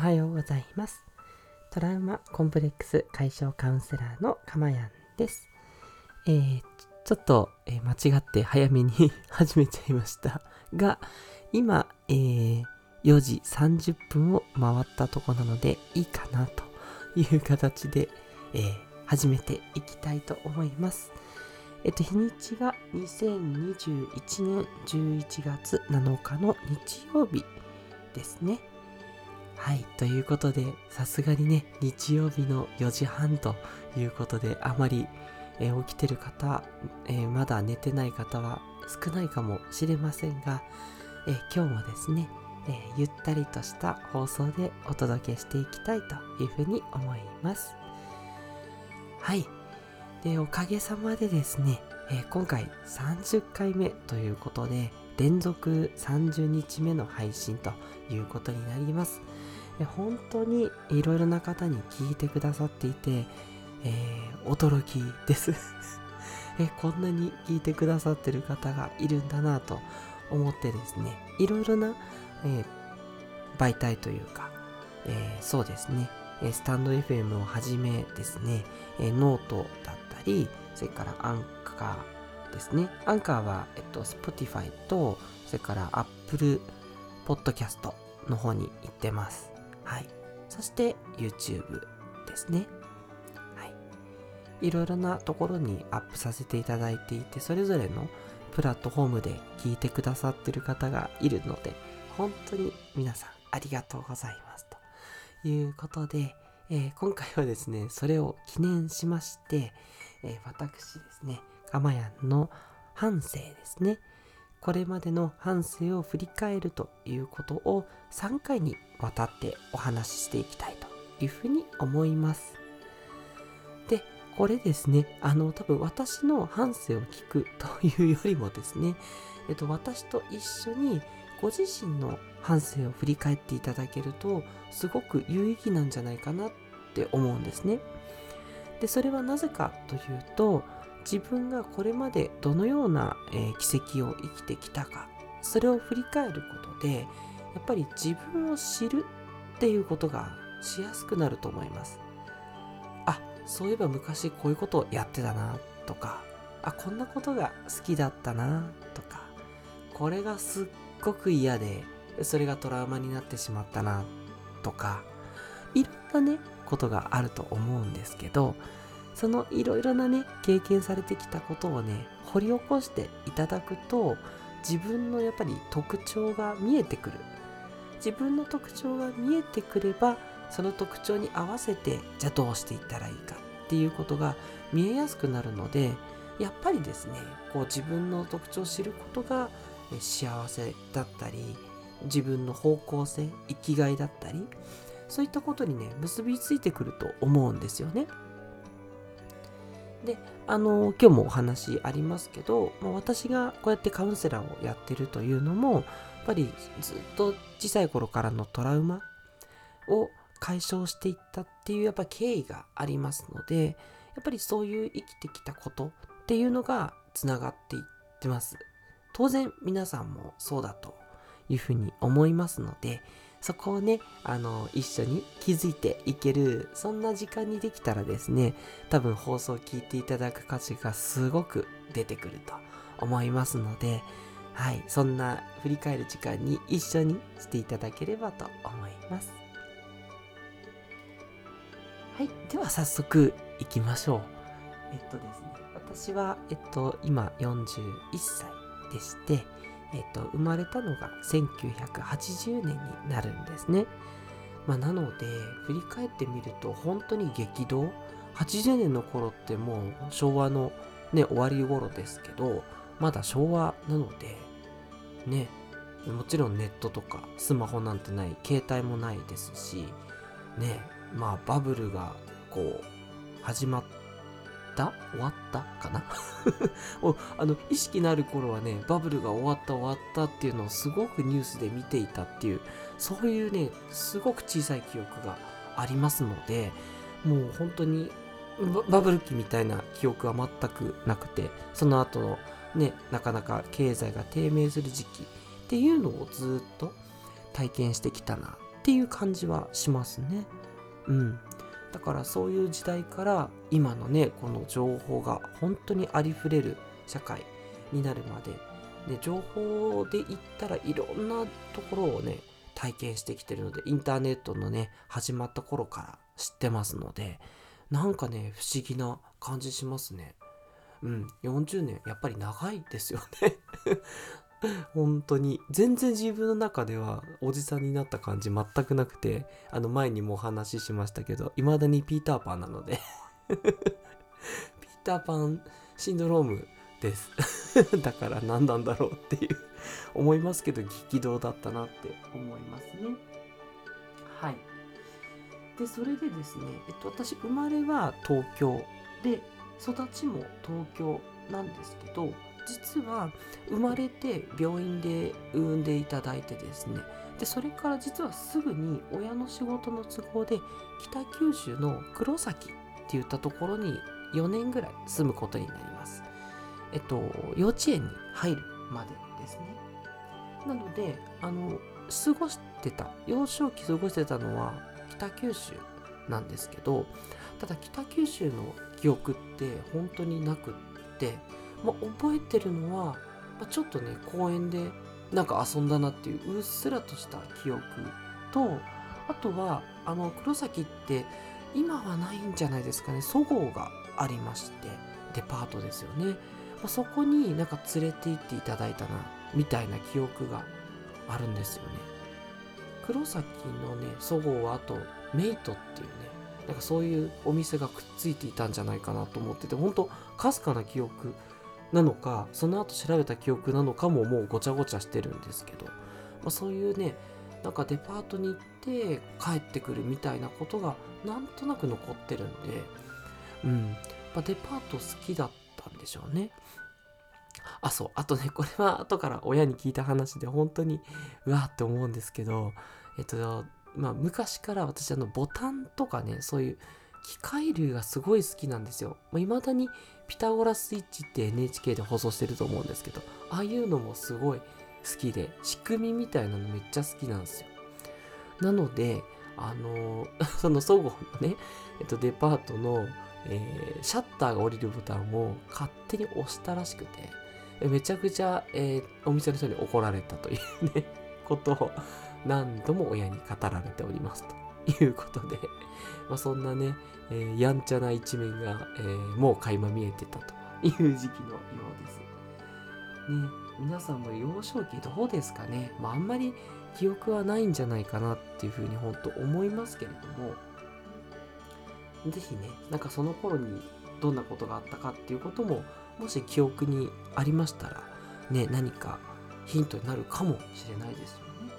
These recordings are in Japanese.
はようございます。トラウマコンプレックス解消カウンセラーのかまやんです。えー、ちょっと、えー間違って早めに始めちゃいましたが、今、えー4時30分を回ったとこなのでいいかなという形で、えー始めていきたいと思います。えっと、日にちが2021年11月7日の日曜日ですね。はい。ということで、さすがにね、日曜日の4時半ということで、あまり、えー起きてる方、えーまだ寝てない方は少ないかもしれませんが、えー今日もですね、えゆったりとした放送でお届けしていきたいというふうに思います。はい。で、おかげさまでですね、え今回30回目ということで、連続30日目の配信ということになります。本当にいろいろな方に聞いてくださっていて、えー驚きです。えこんなに聞いてくださってる方がいるんだなと思ってですね、いろいろな、えー媒体というか、えーそうですね、スタンド FM をはじめですね、ノートだったり、それからアンカーですね。アンカーは、えっと、Spotify と、それから Apple Podcast の方に行ってます。はい。そして YouTube ですね。はい。いろいろなところにアップさせていただいていて、それぞれのプラットフォームで聞いてくださってる方がいるので、本当に皆さんありがとうございます。ということで、えー今回はですね、それを記念しまして、えー私ですね、かまやんの反省ですね。これまでの反省を振り返るということを3回にわたってお話ししていきたいというふうに思います。で、これですね、あの、多分私の反省を聞くというよりもですね、えっと、私と一緒にご自身の反省を振り返っていただけると、すごく有意義なんじゃないかなって思うんですね。で、それはなぜかというと、自分がこれまでどのような、え奇跡を生きてきたか、それを振り返ることで、やっぱり自分を知るっていうことがしやすくなると思います。あ、そういえば昔こういうことをやってたなとか、あ、こんなことが好きだったなとか、これがすっごく嫌で、それがトラウマになってしまったなとか、いろんなね、ことがあると思うんですけど、そのいろいろなね、経験されてきたことをね、掘り起こしていただくと、自分のやっぱり特徴が見えてくる。自分の特徴が見えてくれば、その特徴に合わせて、じゃあどうしていったらいいかっていうことが見えやすくなるので、やっぱりですね、こう自分の特徴を知ることが幸せだったり、自分の方向性、生きがいだったり、そういったことにね、結びついてくると思うんですよね。で、あの、今日もお話ありますけど、まあ、私がこうやってカウンセラーをやってるというのも、やっぱりずっと小さい頃からのトラウマを解消していったっていうやっぱ経緯がありますので、やっぱりそういう生きてきたことっていうのがつながっていってます。当然皆さんもそうだというふうに思いますので、そこをね、あの、一緒に気づいていける、そんな時間にできたらですね、多分放送を聞いていただく価値がすごく出てくると思いますので、はい、そんな振り返る時間に一緒にしていただければと思います。はい、では早速行きましょう。えっとですね、私は、えっと、今41歳でして、えっと、生まれたのが1980年になるんですね。まあ、なので、振り返ってみると、本当に激動 ?80 年の頃ってもう昭和のね、終わり頃ですけど、まだ昭和なので、ね、もちろんネットとかスマホなんてない、携帯もないですし、ね、まあバブルがこう、始まった？終わったかな？あの意識のある頃はねバブルが終わった終わったっていうのをすごくニュースで見ていたっていうそういうねすごく小さい記憶がありますのでもう本当にバブル期みたいな記憶は全くなくてその後のねなかなか経済が低迷する時期っていうのをずっと体験してきたなっていう感じはしますね。うん。だからそういう時代から今のね、この情報が本当にありふれる社会になるまで、ね、情報で言ったらいろんなところをね、体験してきてるので、インターネットのね、始まった頃から知ってますので、なんかね、不思議な感じしますね。うん、40年、やっぱり長いですよね 本当に。全然自分の中ではおじさんになった感じ全くなくて、あの前にもお話ししましたけど、未だにピーターパンなので ピーターパンシンドロームです だから何なんだろうっていう思いますけど、激動だったなって思いますね。はい。で、それでですね、えっと、私、生まれは東京で、育ちも東京なんですけど、実は生まれて病院で産んでいただいてですね。でそれから実はすぐに親の仕事の都合で北九州の黒崎っていったところに4年ぐらい住むことになります。えっと幼稚園に入るまでですね。なのであの過ごしてた幼少期過ごしてたのは北九州なんですけどただ北九州の記憶って本当になくってまあ、覚えてるのは、まあ、ちょっとね公園でなんか遊んだなっていううっすらとした記憶とあとはあの黒崎って今はないんじゃないですかねそごうがありましてデパートですよね、まあ、そこになんか連れて行っていただいたなみたいな記憶があるんですよね。黒崎のねそごうはあとメイトっていうねなんかそういうお店がくっついていたんじゃないかなと思ってて本当かすかな記憶なのかその後調べた記憶なのかももうごちゃごちゃしてるんですけど、まあ、そういうねなんかデパートに行って帰ってくるみたいなことがなんとなく残ってるんで、うん、まあ、デパート好きだったんでしょうね。あ、そう、あとね、これは後から親に聞いた話で本当にうわって思うんですけど、えっと、まあ昔から私あのボタンとかね、そういう機械類がすごい好きなんですよ。まあ、未だにピタゴラスイッチって NHK で放送してると思うんですけど、ああいうのもすごい好きで、仕組みみたいなのめっちゃ好きなんですよ。なので、あのー、そのそごうのね、えっと、デパートの、えー、シャッターが降りるボタンを勝手に押したらしくて、めちゃくちゃ、えー、お店の人に怒られたというね、ことを何度も親に語られておりますと いうことで、まあ、そんなね、えー、やんちゃな一面が、えー、もう垣間見えてたという時期のようです。ね、皆さんも幼少期どうですかね、まあ、あんまり記憶はないんじゃないかなっていうふうに本当思いますけれども、ぜひね、なんかその頃にどんなことがあったかっていうことも、もし記憶にありましたら、ね、何かヒントになるかもしれないですよね。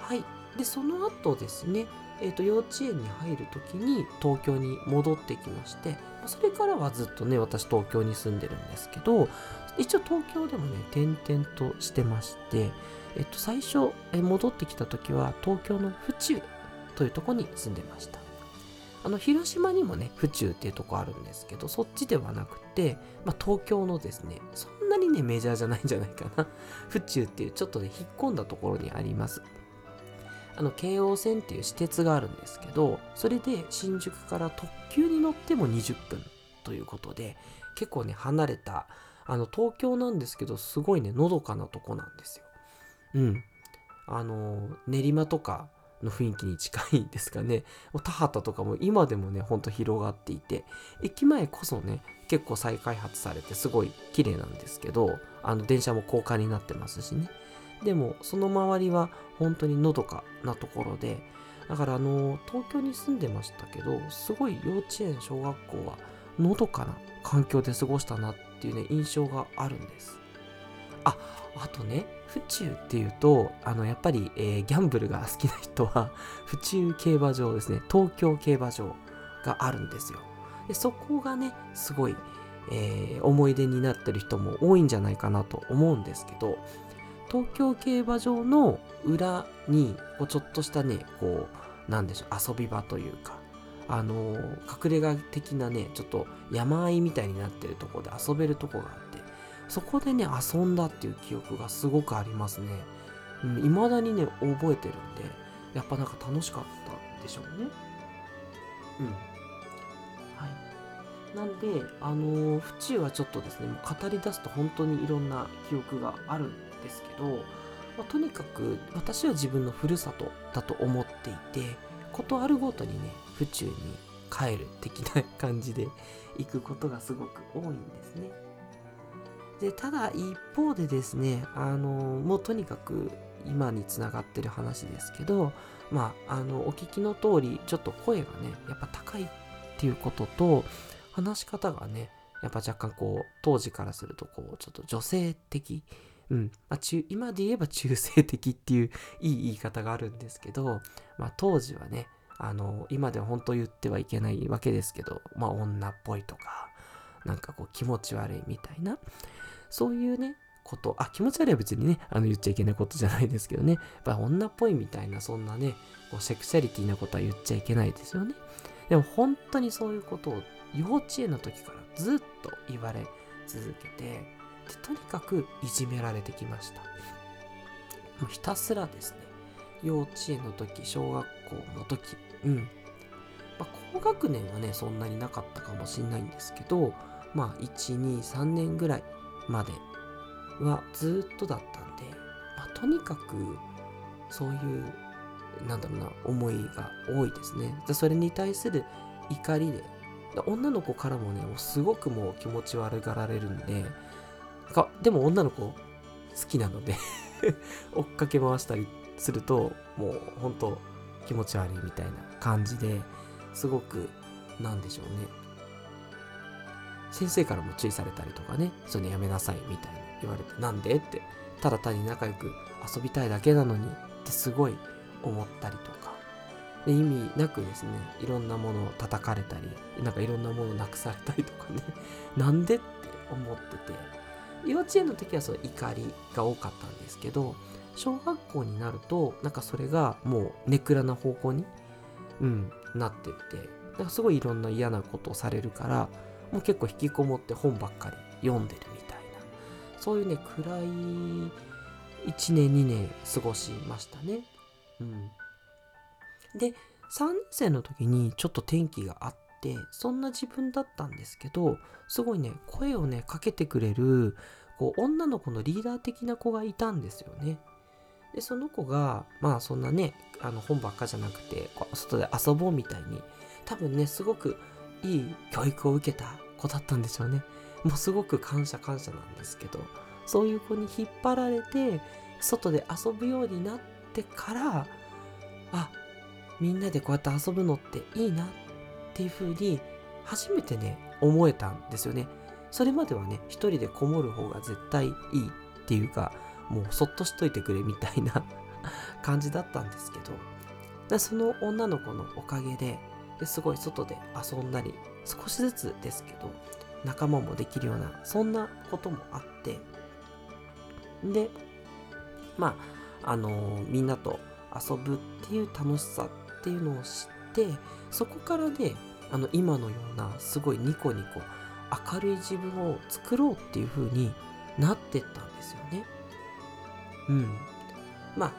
はい。で、その後ですね、えーと、幼稚園に入る時に東京に戻ってきましてそれからはずっとね私東京に住んでるんですけど一応東京でもね転々としてまして、えっと、最初、戻ってきた時は東京の府中というとこに住んでました。あの広島にもね府中っていうとこあるんですけどそっちではなくて、まあ、東京のですねそんなにねメジャーじゃないんじゃないかな。府中っていうちょっとね引っ込んだところにあります。あの京王線っていう私鉄があるんですけどそれで新宿から特急に乗っても20分ということで結構ね離れたあの東京なんですけどすごいねのどかなとこなんですよ。うん。あの練馬とかの雰囲気に近いですかね。田畑とかも今でもねほんと広がっていて駅前こそね結構再開発されてすごい綺麗なんですけどあの電車も高架になってますしね。でもその周りは本当にのどかなところでだからあの東京に住んでましたけどすごい幼稚園小学校はのどかな環境で過ごしたなっていうね印象があるんです。ああとね府中っていうとあのやっぱり、えー、ギャンブルが好きな人は 府中競馬場ですね東京競馬場があるんですよ。でそこがねすごい、えー、思い出になってる人も多いんじゃないかなと思うんですけど東京競馬場の裏にこうちょっとしたねこうなんでしょう遊び場というかあの、隠れ家的なねちょっと山あいみたいになってるとこで遊べるとこがあってそこでね遊んだっていう記憶がすごくありますね。うん、未だにね覚えてるんでやっぱなんか楽しかったでしょうね。うん。なんであの府中はちょっとですねもう語り出すと本当にいろんな記憶があるんですけど、まあ、とにかく私は自分のふるさとだと思っていてことあるごとにね府中に帰る的な感じで 行くことがすごく多いんですね。でただ一方でですねあのもうとにかく今につながってる話ですけどまああのお聞きの通りちょっと声がねやっぱ高いっていうことと話し方がねやっぱ若干こう当時からするとこうちょっと女性的うん。まあ、中、今で言えば中性的っていういい言い方があるんですけど、まあ、当時はね、あの、今では本当言ってはいけないわけですけど、まあ、女っぽいとか、なんかこう気持ち悪いみたいな、そういうね、こと、あ、気持ち悪いは別にね、あの言っちゃいけないことじゃないですけどね、やっぱ女っぽいみたいな、そんなね、こうセクシャリティなことは言っちゃいけないですよね。でも本当にそういうことを幼稚園の時からずっと言われ続けて、でとにかくいじめられてきました。もうひたすらですね幼稚園の時小学校の時うん。まあ、高学年はねそんなになかったかもしんないんですけどまあ123年ぐらいまではずっとだったんで、まあ、とにかくそういうなんだろうな思いが多いですね。でそれに対する怒りで女の子からもねすごくもう気持ち悪がられるんでかでも女の子好きなので 追っかけ回したりするともう本当気持ち悪いみたいな感じですごくなんでしょうね。先生からも注意されたりとかねそれやめなさいみたいに言われてなんで？ってただ単に仲良く遊びたいだけなのにってすごい思ったりとか。で意味なくですねいろんなものを叩かれたりなんかいろんなものをなくされたりとかね なんでって思ってて。幼稚園の時はその怒りが多かったんですけど小学校になるとなんかそれがもうネクラな方向に、うん、なってって。なんかすごいいろんな嫌なことをされるからもう結構引きこもって本ばっかり読んでるみたいな。そういうね暗い1年2年過ごしましたね。うん、で3年生の時にちょっと転機があってそんな自分だったんですけどすごいね声をねかけてくれるこう女の子のリーダー的な子がいたんですよね。でその子がまあそんなねあの本ばっかじゃなくて外で遊ぼうみたいに多分ねすごくいい教育を受けた子だったんでしょうね。もうすごく感謝感謝なんですけどそういう子に引っ張られて外で遊ぶようになってからあみんなでこうやって遊ぶのっていいなっていう風に初めてね思えたんですよね。それまではね一人でこもる方が絶対いいっていうかもうそっとしといてくれみたいな感じだったんですけど。だその女の子のおかげでですごい外で遊んだり少しずつですけど仲間もできるようなそんなこともあって。でまああのー、みんなと遊ぶっていう楽しさっていうのを知ってそこからねあの今のようなすごいニコニコ明るい自分を作ろうっていう風になってったんですよね。うん。まあ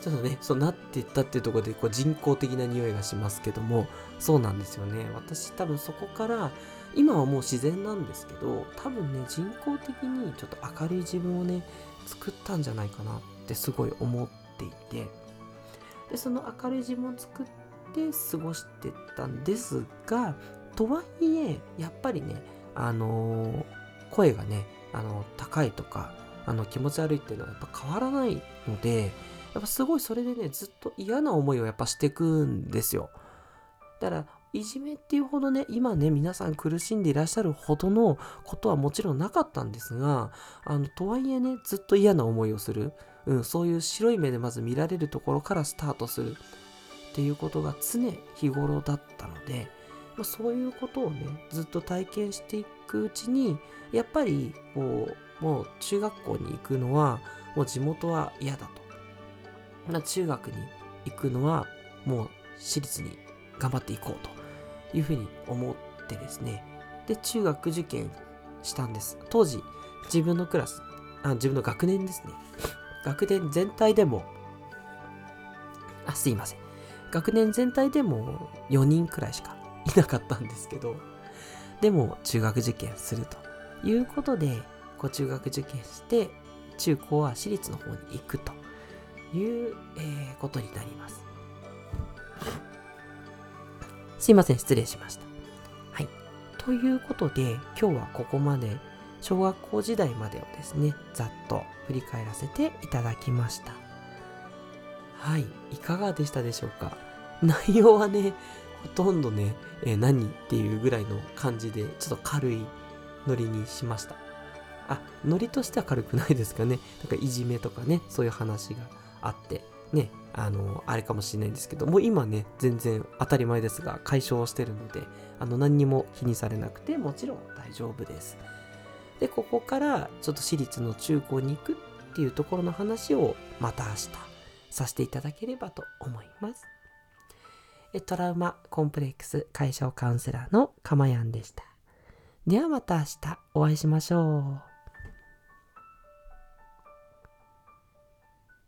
ちょっとね、そうなってったっていうところでこう人工的な匂いがしますけども、そうなんですよね。私多分そこから、今はもう自然なんですけど、多分ね、人工的にちょっと明るい自分をね、作ったんじゃないかなってすごい思っていて、で、その明るい自分を作っで過ごしてたんですがとはいえやっぱりねあのー、声がねあの高いとかあの気持ち悪いっていうのはやっぱ変わらないのでやっぱすごいそれでねずっと嫌な思いをやっぱしてくんですよ。だからいじめっていうほどね今ね皆さん苦しんでいらっしゃるほどのことはもちろんなかったんですがあのとはいえねずっと嫌な思いをする、うん、そういう白い目でまず見られるところからスタートする。っていうことが常日頃だったので、まあ、そういうことをねずっと体験していくうちにやっぱりこうもう中学校に行くのはもう地元は嫌だと、まあ、中学に行くのはもう私立に頑張っていこうと。いうふうに思ってですね。で中学受験したんです。当時自分のクラスあ自分の学年ですね。学年全体でも、あ、すいません。学年全体でも4人くらいしかいなかったんですけど、でも中学受験するということで、こう中学受験して、中高は私立の方に行くという、えーことになります。すいません、失礼しました。はい。ということで、今日はここまで小学校時代までをですね、ざっと振り返らせていただきました。はい。いかがでしたでしょうか？内容はね、ほとんどね、えー何っていうぐらいの感じで、ちょっと軽いノリにしました。あ、ノリとしては軽くないですかね。なんかいじめとかね、そういう話があって、ね、あの、あれかもしれないんですけど、もう今ね、全然当たり前ですが、解消してるので、あの、何にも気にされなくて、もちろん大丈夫です。で、ここから、ちょっと私立の中高に行くっていうところの話を、また明日、させていただければと思います。トラウマコンプレックス解消カウンセラーのかまやんでした。ではまた明日お会いしましょう。